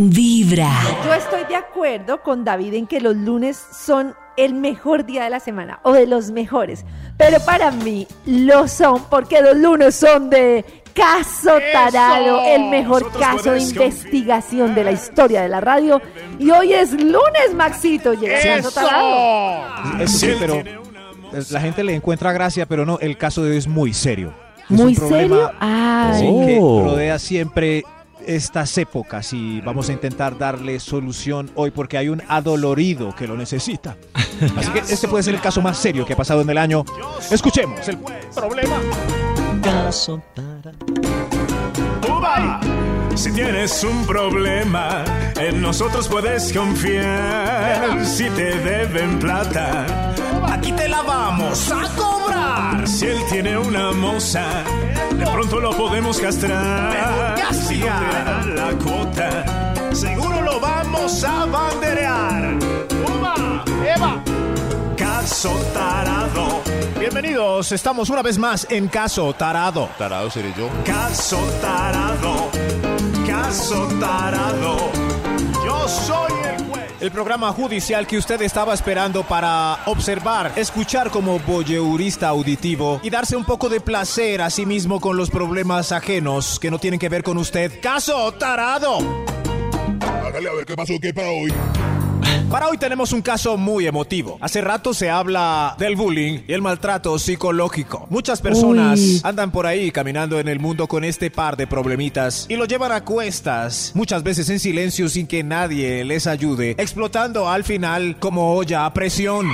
Vibra. Yo estoy de acuerdo con David en que los lunes son el mejor día de la semana o de los mejores. Pero para mí lo son porque los lunes son de caso tarado, el mejor Nosotros caso de investigación de la historia de la radio. Y hoy es lunes, Maxito. Llega caso tarado. Es- sí, pero la gente le encuentra gracia, pero no, el caso de hoy es muy serio. Es ¿Muy un problema, serio? Sí, que Oh. rodea siempre estas épocas y vamos a intentar darle solución hoy porque hay un adolorido que lo necesita. Así que este puede ser el caso más serio que ha pasado en el año. Escuchemos el problema. Si tienes un problema, en nosotros puedes confiar. Si te deben plata, aquí te la vamos a cobrar. Si él tiene una moza, de pronto lo podemos castrar. Si no te da la cuota, seguro lo vamos a banderear. ¡Uba! ¡Eva! Caso tarado. Bienvenidos, estamos una vez más en Caso Tarado. Tarado seré yo. Caso tarado, caso tarado. Yo soy el juez. El programa judicial que usted estaba esperando para observar, escuchar como voyeurista auditivo y darse un poco de placer a sí mismo con los problemas ajenos que no tienen que ver con usted. Caso tarado. Hágale a ver qué pasó, qué para hoy. Para hoy tenemos un caso muy emotivo. Hace rato se habla del bullying y el maltrato psicológico. Muchas personas Uy. andan por ahí caminando en el mundo con este par de problemitas y lo llevan a cuestas, muchas veces en silencio sin que nadie les ayude, explotando al final como olla a presión.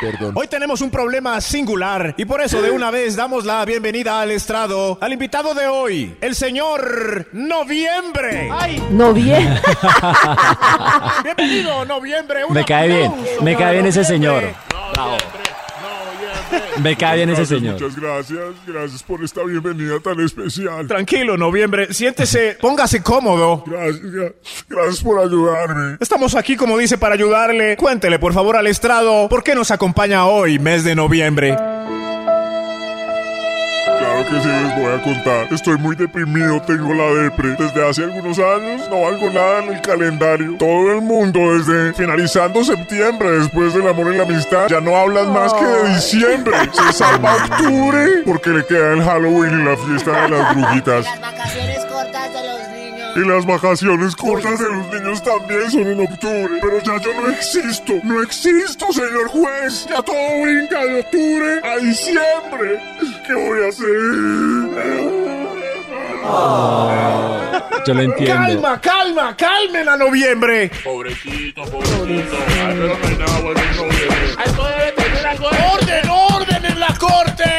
Perdón. Hoy tenemos un problema singular y por eso de una vez damos la bienvenida al estrado al invitado de hoy, el señor Noviembre. ¡Ay! No bien. Bienvenido, Noviembre. Un Me cae bien, me cae bien ese Noviembre. señor. Me cae bien ese Gracias, señor. Muchas gracias. Gracias por esta bienvenida tan especial. Tranquilo, Noviembre. Siéntese, póngase cómodo. Gracias, gra- gracias por ayudarme. Estamos aquí, como dice, para ayudarle. Cuéntele, por favor, al estrado, ¿por qué nos acompaña hoy, mes de noviembre? Que sí, les voy a contar. Estoy muy deprimido, tengo la depre. Desde hace algunos años no valgo nada en el calendario. Todo el mundo, desde finalizando septiembre, después del amor y la amistad, ya no hablan más que de diciembre. Se salva octubre porque le queda el Halloween y la fiesta de las brujitas. Las vacaciones cortas de los niños. Y las vacaciones cortas de los niños también son en octubre. Pero ya yo no existo. No existo, señor juez. Ya todo brinca de octubre a diciembre. ¿Qué voy a hacer? Yo lo entiendo. Calma, calma, calmen a noviembre. Pobrecito, pobrecito. Ay, pero no bueno en noviembre. ¡Orden, orden en la corte!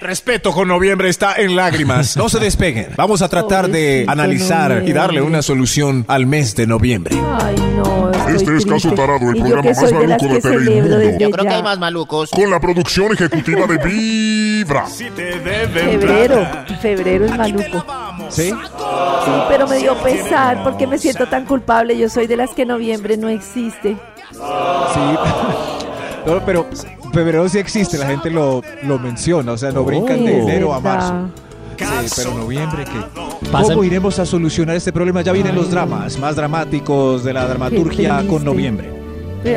Respeto con noviembre está en lágrimas. No se despeguen. Vamos a tratar de Pobrecito analizar y darle una solución al mes de noviembre. Ay, no. Estoy Este es Caso. Tarado, el programa más de maluco de desde Yo creo que hay más malucos. Con la producción ejecutiva de Vibra. Si te deben Febrero. Febrero es maluco. ¿Sí? Sí, pero me dio pesar porque me siento tan culpable. Yo soy de las que noviembre no existe. Sí. No, pero febrero sí existe, la gente lo, lo menciona, o sea, no brincan de Uy, enero a marzo. Sí, pero noviembre, ¿qué? Pasa- ¿Cómo iremos a solucionar este problema? Ya vienen los dramas más dramáticos de la dramaturgia con noviembre.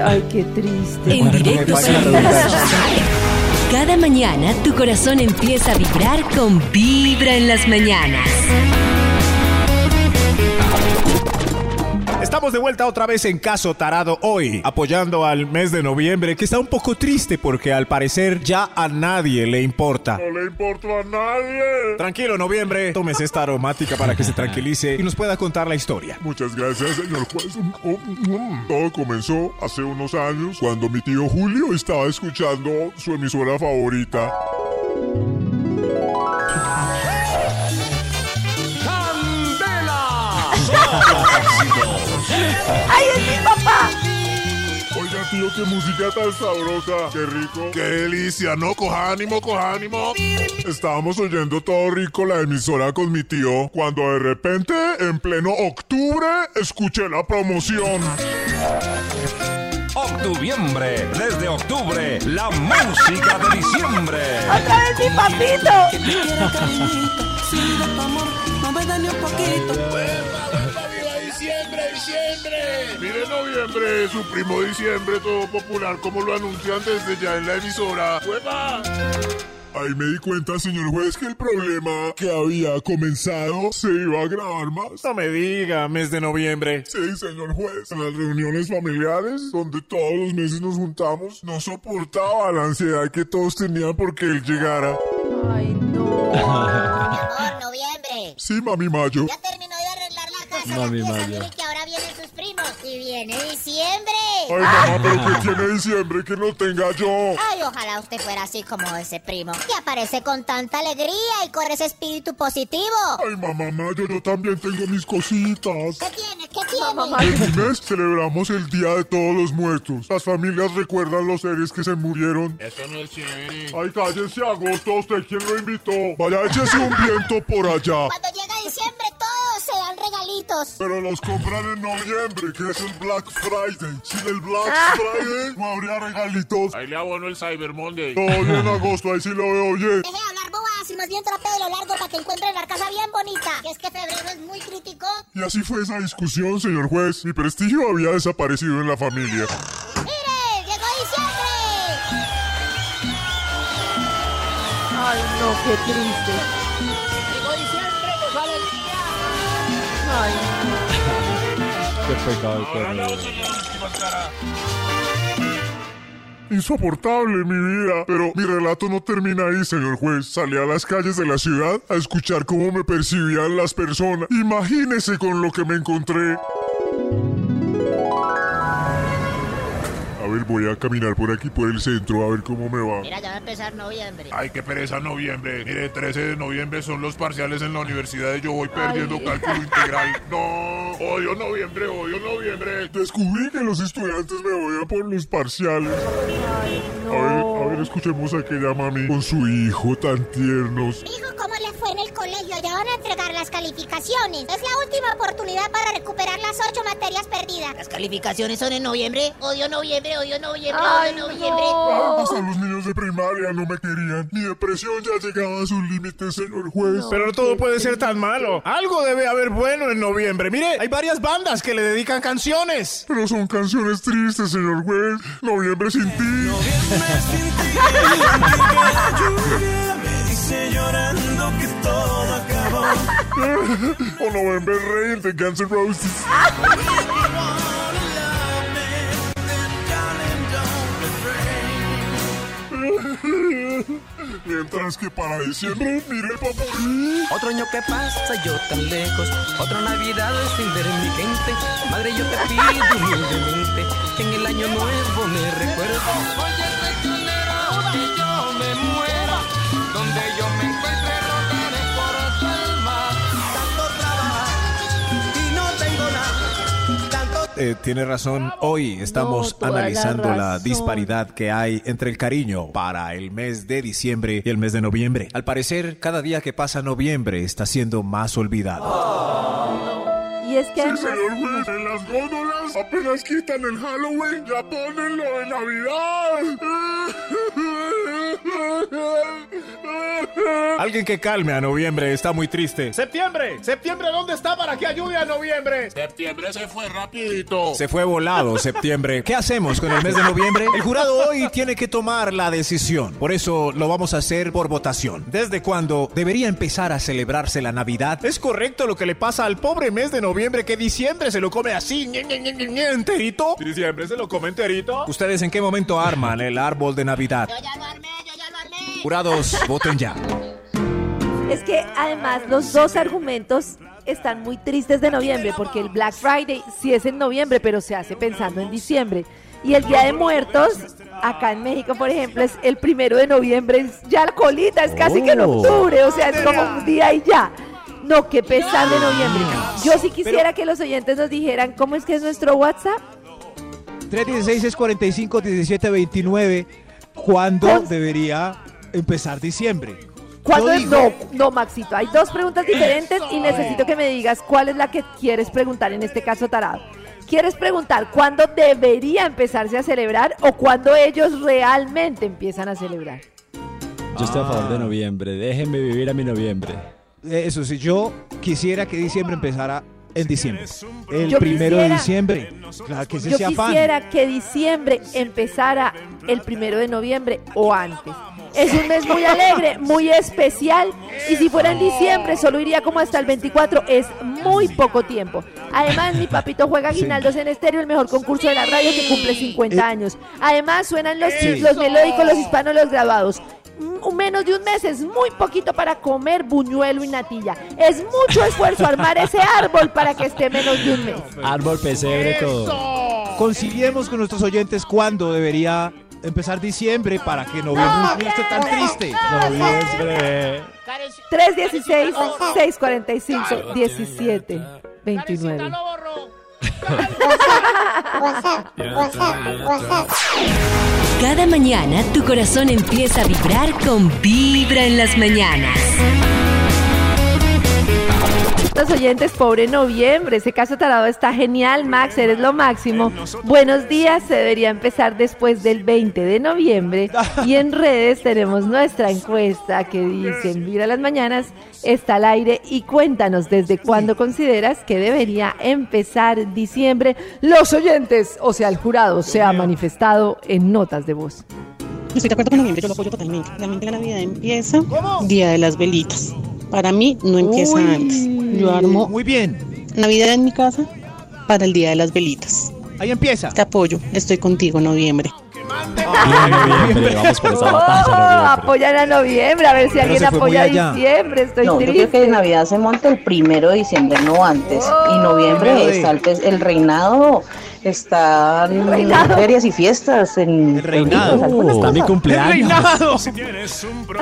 Ay, qué triste. En directo. Cada mañana tu corazón empieza a vibrar con Vibra en las mañanas. Estamos de vuelta otra vez en Caso Tarado hoy, apoyando al mes de noviembre, que está un poco triste porque al parecer ya a nadie le importa. No le importa a nadie. Tranquilo, noviembre, tómese esta aromática para que se tranquilice y nos pueda contar la historia. Muchas gracias, señor juez. Oh, mm. Todo comenzó hace unos años cuando mi tío Julio estaba escuchando su emisora favorita. ¡Ay, es mi papá! Oiga, tío, qué música tan sabrosa. Qué rico. Qué delicia, ¿no? Coja ánimo, coja ánimo. Estábamos oyendo todo rico la emisora con mi tío cuando de repente, en pleno octubre, escuché la promoción. Octubiembre, desde octubre, la música de diciembre. ¡Otra vez mi papito! quiero cariñito, si de tu amor no me da ni un poquito. Diciembre. Mire noviembre, su primo diciembre, todo popular, como lo anuncian desde ya en la emisora. ¡Huepa! Ahí me di cuenta, señor juez, que el problema que había comenzado se iba a agravar más. No me diga, mes de noviembre. Sí, señor juez. En las reuniones familiares, donde todos los meses nos juntamos, no soportaba la ansiedad que todos tenían porque él llegara. Ay, no. Amor, noviembre. Sí, mami Mayo. Ya terminó de arreglar la casa. Mami. Mayo. Y viene diciembre. Ay, mamá, pero ¿qué tiene diciembre que no tenga yo? Ay, ojalá usted fuera así como ese primo. Que aparece con tanta alegría y con ese espíritu positivo. Ay, mamá Mayo, yo también tengo mis cositas. ¿Qué tiene? ¿Qué tiene? Mamá, En mi mes celebramos el Día de Todos los Muertos. Las familias recuerdan los seres que se murieron. Eso no es chévere. Ay, cállese, agosto, ¿usted quién lo invitó? Vaya, échese un viento por allá. Cuando llega diciembre dan regalitos. Pero los compran en noviembre, que es el Black Friday. Sin el Black Friday no habría regalitos. Ahí le abono el Cyber Monday. Todo bien, agosto, ahí sí lo veo bien. Deje de hablar bobadas y más bien trate de lo largo para que encuentre la casa bien bonita. Que es que febrero es muy crítico. Y así fue esa discusión, señor juez. Mi prestigio había desaparecido en la familia. ¡Mire! ¡Llegó diciembre! ay, no, qué triste. Ay, Qué pecado. Insoportable mi vida. Pero mi relato no termina ahí, señor juez. Salí a las calles de la ciudad a escuchar cómo me percibían las personas. Imagínese con lo que me encontré. Voy a caminar por aquí, por el centro, a ver cómo me va. Mira, ya va a empezar noviembre. Ay, qué pereza noviembre. Mire, 13 de noviembre son los parciales en la universidad y yo voy perdiendo Ay. cálculo integral. No, odio noviembre, odio noviembre. Descubrí que los estudiantes me odian por los parciales. ay, A ver, a ver, escuchemos a aquella mami con su hijo tan tiernos. Hijo, ¿cómo le fue en el colegio? Ya van a entregar las calificaciones. Es la última oportunidad para recuperar las ocho materias perdidas. Las calificaciones son en noviembre. Odio noviembre, odio noviembre, Ay, odio noviembre. no. Hasta los niños de primaria no me querían. Mi depresión ya llegaba a sus límites, señor juez. No. Pero todo puede ser tan malo. Algo debe haber bueno en noviembre. Mire, hay varias bandas que le dedican canciones. Pero son canciones tristes, señor juez. Noviembre sin ti. O November Rain de Guns N' Roses. Mientras que para diciembre, mire papi. Otro año que pasa yo tan lejos, otra Navidad sin ver mi gente. Madre, yo te pido humildemente que en el año nuevo me recuerdes. Eh, tiene razón. Hoy estamos analizando la, disparidad que hay entre el cariño para el mes de diciembre y el mes de noviembre. Al parecer, cada día que pasa noviembre está siendo más olvidado. Y es que Sí, señor juez, en las góndolas apenas quitan el Halloween, ya ponen lo de Navidad. Alguien que calme a noviembre está muy triste. Septiembre, septiembre, ¿dónde está para que ayude a noviembre? Septiembre se fue rapidito. Se fue volado septiembre. ¿Qué hacemos con el mes de noviembre? El jurado hoy tiene que tomar la decisión. Por eso lo vamos a hacer por votación. ¿Desde cuándo debería empezar a celebrarse la Navidad? ¿Es correcto lo que le pasa al pobre mes de noviembre que diciembre se lo come así, ñe, ñe, ñe, ñe, ñe, enterito? ¿Diciembre se lo come enterito? ¿Ustedes en qué momento arman el árbol de Navidad? Yo ya lo armé, yo. Jurados, voten ya. Es que además los dos argumentos están muy tristes de noviembre, porque el Black Friday sí es en noviembre, pero se hace pensando en diciembre. Y el Día de Muertos, acá en México, por ejemplo, es el primero de noviembre, es ya la colita, es casi que en Oh. octubre, o sea, es como un día y ya. No, qué pesar de noviembre. Yo sí quisiera que los oyentes nos dijeran cómo es que es nuestro WhatsApp. 316 es 45 17 29. ¿Cuándo Con- debería empezar diciembre? ¿Cuándo es? No, no, Maxito. Hay dos preguntas diferentes y necesito que me digas cuál es la que quieres preguntar en este caso, Tarado. ¿Quieres preguntar cuándo debería empezarse a celebrar o cuándo ellos realmente empiezan a celebrar? Yo estoy a favor de noviembre. Déjenme vivir a mi noviembre. Eh, Eso sí, yo quisiera que diciembre empezara en diciembre. El Yo primero de diciembre. Claro que ese Yo sea quisiera que diciembre empezara el primero de noviembre o antes. Es un mes muy alegre, muy especial. Y si fuera en diciembre, solo iría como hasta el 24. Es muy poco tiempo. Además, mi papito juega Guinaldos en estéreo, el mejor concurso de la radio que cumple 50 Eh, años. Además, suenan los, los melódicos, los hispanos, los grabados. Mm, Menos de un mes es muy poquito para comer buñuelo y natilla. Es mucho esfuerzo armar ese árbol para que esté menos de un mes. Árbol, pesebre, todo. Conciliemos con nuestros oyentes cuándo debería empezar diciembre para que noviembre no esté tan triste. Noviembre. 316 645 17 29. Cada mañana tu corazón empieza a vibrar con Vibra en las mañanas. Los oyentes, pobre noviembre, ese caso tarado está genial, Max, eres lo máximo. Buenos días, se debería empezar después del 20 de noviembre y en redes tenemos nuestra encuesta que dice, mira las mañanas, está al aire y cuéntanos desde cuándo consideras que debería empezar diciembre. Los oyentes, o sea, el jurado, se ha manifestado en notas de voz. Estoy de acuerdo con noviembre, yo lo apoyo totalmente. Realmente la Navidad empieza Día de las Velitas. Para mí no empieza Uy. antes. Yo armo Muy bien. Navidad en mi casa para el Día de las Velitas. Ahí empieza. Te apoyo, estoy contigo noviembre. Noviembre, vamos por esa Oh, batalla, apoyan a noviembre, a ver si Pero alguien apoya a diciembre, estoy No, yo triste. creo que Navidad se monta el primero de diciembre, no antes. y Primero noviembre está el, el reinado, están ferias y fiestas. En El reinado. algunas Está mi cosas. ¡El cumpleaños. reinado!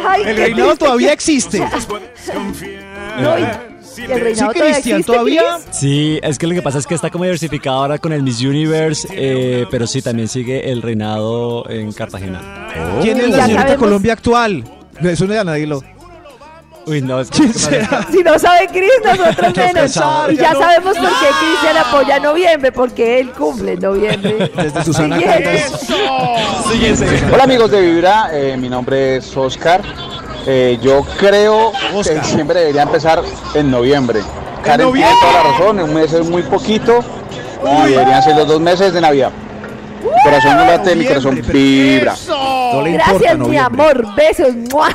Ay, El reinado triste. todavía existe. puedes confiar. No, y- Si y te- el reinado Sí, Cristian, todavía. Sí, es que lo que pasa es que está como diversificado ahora con el Miss Universe, eh, pero sí, también sigue el reinado en Cartagena. ¿Quién es la señorita. Colombia actual? Eso no nadie lo. Uy, no, es que ¿Quién será? Si no sabe Cris, nosotros menos. Y ya no. sabemos por qué Cristian apoya noviembre, porque él cumple en noviembre. Desde Susana. Hola amigos de Vibra, eh, mi nombre es Oscar. Eh, yo creo Oscar. que diciembre debería empezar en noviembre. Karen noviembre? tiene toda la razón, un mes es muy poquito Uy. y deberían ser los dos meses de Navidad. Mi corazón no late, mi corazón vibra. No le importa Gracias, mi amor. Besos. ¡mua!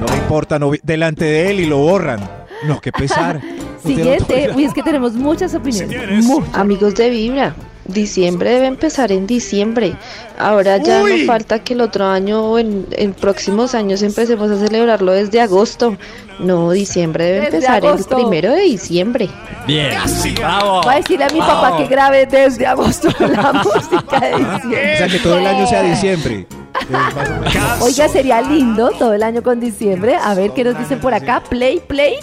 No le importa novi- delante de él y lo borran. No, qué pesar. No Siguiente. Uy, es que tenemos muchas opiniones. Amigos de Vibra, diciembre debe empezar en diciembre. Ahora ya Uy. no falta que el otro año o en, en próximos años empecemos a celebrarlo desde agosto. No, diciembre debe Desde empezar agosto. el primero de diciembre. Bien, bravo. Voy a decirle a mi papá que grabe desde agosto la música de O diciembre. sea, que todo el año sea diciembre. Oiga, sería lindo todo el año con diciembre. A ver qué nos dicen por acá. Play, play.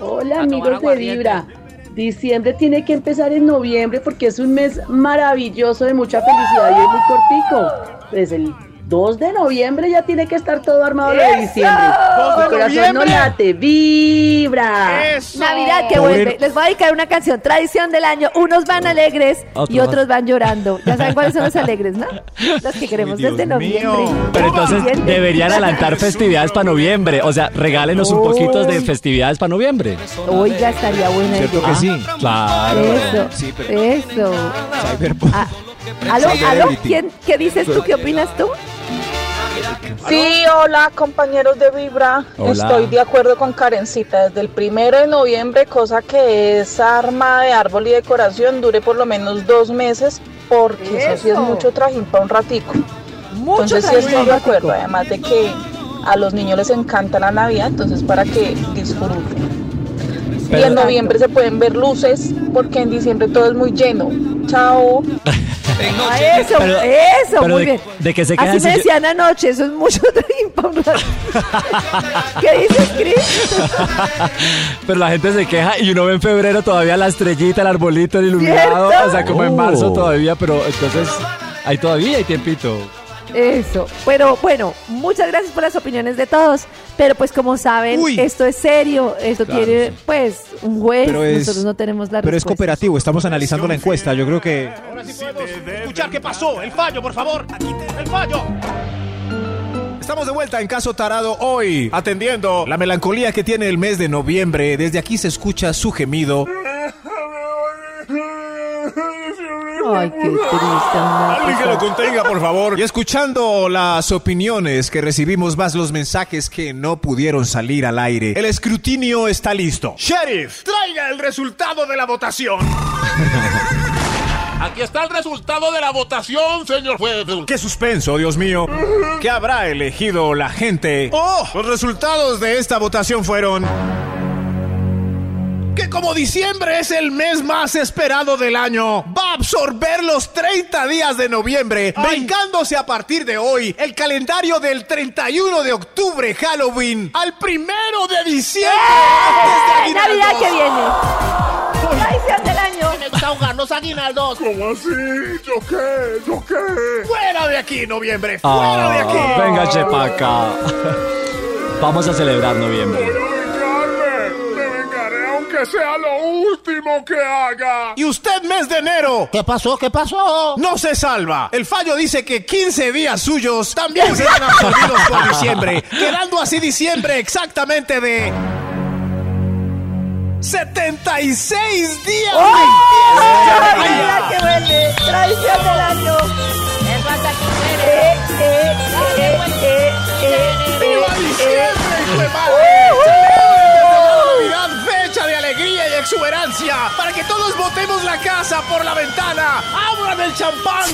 Hola amigos de Vibra. Diciembre tiene que empezar en noviembre porque es un mes maravilloso de mucha felicidad y es muy cortico. Pues el 2 de noviembre ya tiene que estar todo armado lo de diciembre. 2 de Mi corazón no late, vibra. Navidad que vuelve. Les voy a dedicar una canción, tradición del año. Unos van alegres y Otros van llorando. Ya saben cuáles son los alegres, ¿no? Los que queremos Dios desde noviembre. mío. Pero entonces deberían adelantar festividades para noviembre. O sea, regálenos un poquito de festividades para noviembre. Oiga, estaría buena Cierto idea. que sí. Claro. Eso, Sí, pero- eso. Cyberpunk. Ah, ¿Aló, aló? ¿Quién, ¿Qué dices tú? ¿Qué opinas tú? Sí, hola compañeros de Vibra. Hola. Estoy de acuerdo con Karencita. Desde el primero de noviembre, cosa que esa arma de árbol y decoración dure por lo menos dos meses, porque eso, sí es mucho trajín para un ratico. Mucho Entonces sí estoy de acuerdo. Además de que a los niños les encanta la Navidad, entonces para que disfruten. Y en noviembre se pueden ver luces, porque en diciembre todo es muy lleno. Chao. Ah, eso, Pero- eso, pero muy de- bien. de que se Así me decían anoche, eso es mucho ratito. ¿Qué dices, Cris? Pero la gente se queja y uno ve en febrero todavía la estrellita, el arbolito, el iluminado. ¿Cierto? O sea, como en Oh. marzo todavía, pero entonces ahí todavía hay tiempito. Eso. Pero bueno, muchas gracias por las opiniones de todos. Pero pues como saben, Uy. esto es serio. Esto Claro, tiene sí. pues un juez. Pero es- Nosotros no tenemos la Pero es cooperativo, estamos analizando la encuesta. Yo creo que. escuchar qué pasó. El fallo, por favor. El fallo. Estamos de vuelta en Caso Tarado hoy, atendiendo la melancolía que tiene el mes de noviembre. Desde aquí se escucha su gemido. Ay, qué triste. Alguien que lo contenga, por favor. Y escuchando las opiniones que recibimos, más los mensajes que no pudieron salir al aire, el escrutinio está listo. Sheriff, traiga el resultado de la votación. Aquí está el resultado de la votación, señor juez. ¡Qué suspenso, Dios mío! ¿Qué habrá elegido la gente? ¡Oh! Los resultados de esta votación fueron... Que como diciembre es el mes más esperado del año, va a absorber los 30 días de noviembre, brincándose a partir de hoy el calendario del 31 de octubre, Halloween, al primero de diciembre. ¡Eh! Navidad que viene. Traición del año. Aguinaldos. ¿Cómo así? ¿Yo qué? ¿Yo qué? ¡Fuera de aquí, noviembre! ¡Fuera de aquí! Ah, venga, Chepaca. Vamos a celebrar noviembre. Sea lo último que haga. Y usted, mes de enero, ¿Qué pasó? ¿Qué pasó? no se salva. El fallo dice que 15 días suyos también serán absorbidos por diciembre, quedando así diciembre exactamente de... 76 días ¡Oh! que vuelve. Traición del año. Eh, eh, eh, eh, eh, ¡Viva eh, eh. Exuberancia, para que todos botemos la casa por la ventana. ¡Abran el champán!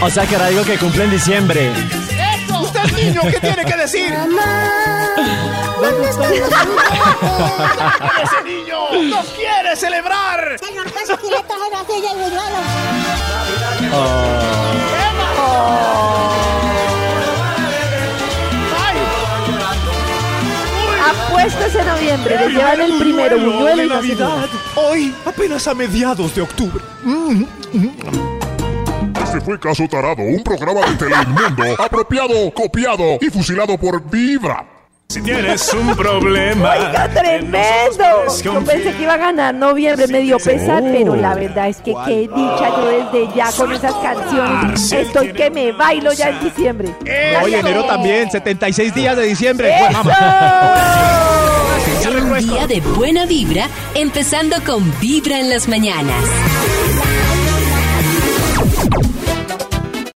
O sea que era algo que cumple en diciembre. ¿Usted, niño, qué tiene que decir? ¡Ese niño no quiere celebrar! Señor Apuestos en noviembre. Les llevan el primero buñuelo se Navidad. Hoy, apenas a mediados de octubre. Este fue Caso Tarado, un programa de Telemundo apropiado, copiado y fusilado por Vibra. Si tienes un problema. Oiga, tremendo. Yo pensé que iba a ganar noviembre, me dio pesar, pero la verdad es que qué dicha yo desde ya con esas canciones. Estoy que me bailo ya en diciembre. Oye, enero también, 76 días de diciembre. ¡Eso! Un día de buena vibra, empezando con Vibra en las mañanas.